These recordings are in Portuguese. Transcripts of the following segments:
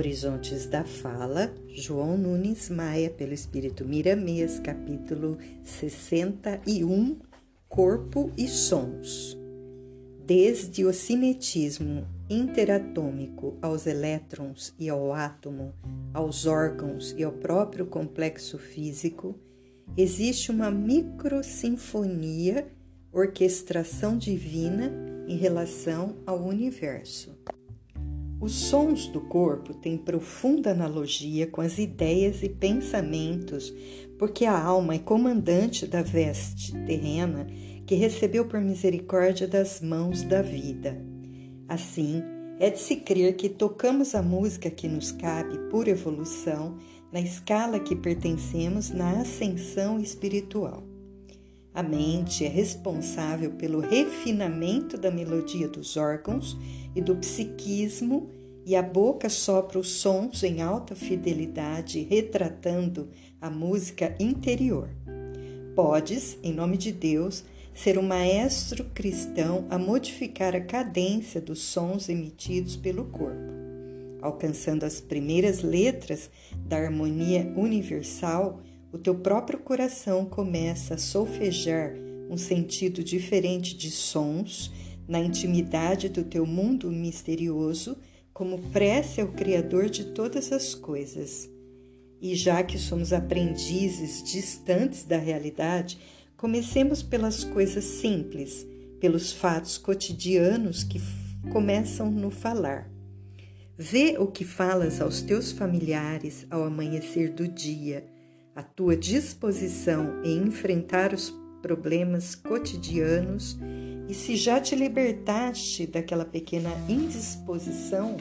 Horizontes da Fala, João Nunes Maia, pelo Espírito Miramês, capítulo 61, Corpo e Sons. Desde o cinetismo interatômico aos elétrons e ao átomo, aos órgãos e ao próprio complexo físico, existe uma microsinfonia, orquestração divina em relação ao universo. Os sons do corpo têm profunda analogia com as ideias e pensamentos, porque a alma é comandante da veste terrena que recebeu por misericórdia das mãos da vida. Assim, é de se crer que tocamos a música que nos cabe por evolução na escala que pertencemos na ascensão espiritual. A mente é responsável pelo refinamento da melodia dos órgãos e do psiquismo, e a boca sopra os sons em alta fidelidade, retratando a música interior. Podes, em nome de Deus, ser um maestro cristão a modificar a cadência dos sons emitidos pelo corpo. Alcançando as primeiras letras da harmonia universal, o teu próprio coração começa a solfejar um sentido diferente de sons na intimidade do teu mundo misterioso, como prece ao Criador de todas as coisas. E já que somos aprendizes distantes da realidade, comecemos pelas coisas simples, pelos fatos cotidianos que começam no falar. Vê o que falas aos teus familiares ao amanhecer do dia a tua disposição em enfrentar os problemas cotidianos e se já te libertaste daquela pequena indisposição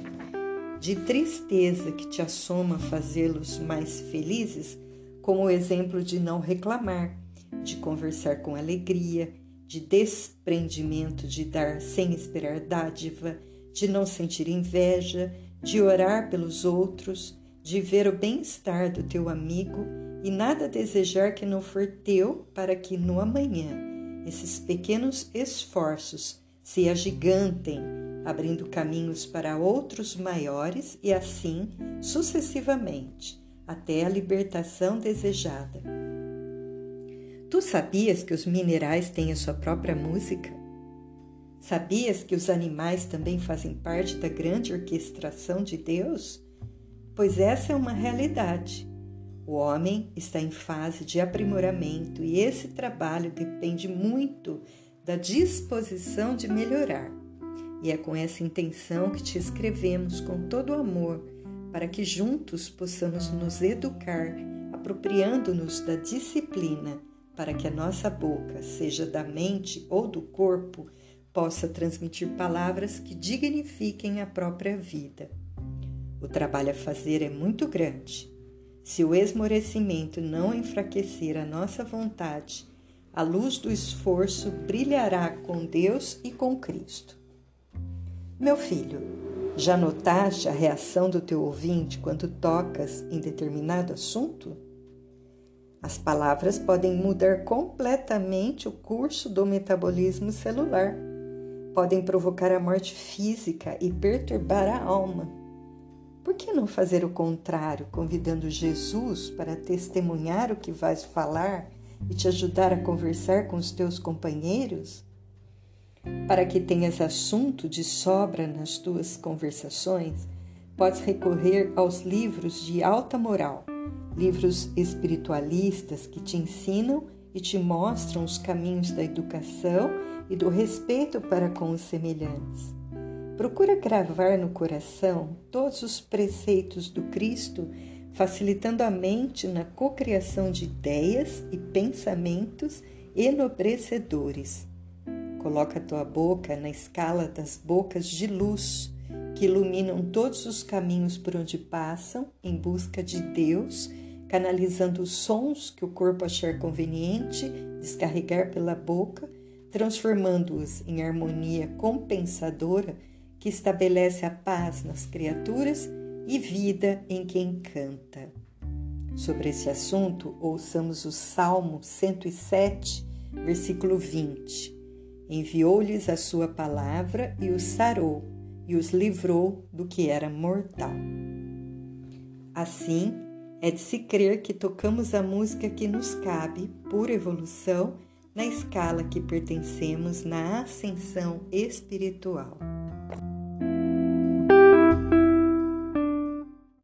de tristeza que te assoma fazê-los mais felizes, com o exemplo de não reclamar, de conversar com alegria, de desprendimento, de dar sem esperar dádiva, de não sentir inveja, de orar pelos outros, de ver o bem-estar do teu amigo e nada desejar que não for teu, para que no amanhã esses pequenos esforços se agigantem, abrindo caminhos para outros maiores e assim sucessivamente, até a libertação desejada. Tu sabias que os minerais têm a sua própria música? Sabias que os animais também fazem parte da grande orquestração de Deus? Pois essa é uma realidade. O homem está em fase de aprimoramento e esse trabalho depende muito da disposição de melhorar. E é com essa intenção que te escrevemos com todo o amor, para que juntos possamos nos educar, apropriando-nos da disciplina, para que a nossa boca, seja da mente ou do corpo, possa transmitir palavras que dignifiquem a própria vida. O trabalho a fazer é muito grande se o esmorecimento não enfraquecer a nossa vontade, a luz do esforço brilhará com Deus e com Cristo. Meu filho, já notaste a reação do teu ouvinte quando tocas em determinado assunto? As palavras podem mudar completamente o curso do metabolismo celular, podem provocar a morte física e perturbar a alma. Por que não fazer o contrário, convidando Jesus para testemunhar o que vais falar e te ajudar a conversar com os teus companheiros? Para que tenhas assunto de sobra nas tuas conversações, podes recorrer aos livros de alta moral, livros espiritualistas que te ensinam e te mostram os caminhos da educação e do respeito para com os semelhantes. Procura gravar no coração todos os preceitos do Cristo, facilitando a mente na cocriação de ideias e pensamentos enobrecedores. Coloca tua boca na escala das bocas de luz que iluminam todos os caminhos por onde passam em busca de Deus, canalizando os sons que o corpo achar conveniente descarregar pela boca, transformando-os em harmonia compensadora que estabelece a paz nas criaturas e vida em quem canta. Sobre esse assunto, ouçamos o Salmo 107, versículo 20. Enviou-lhes a sua palavra e os sarou, e os livrou do que era mortal. Assim, é de se crer que tocamos a música que nos cabe, por evolução, na escala que pertencemos na ascensão espiritual.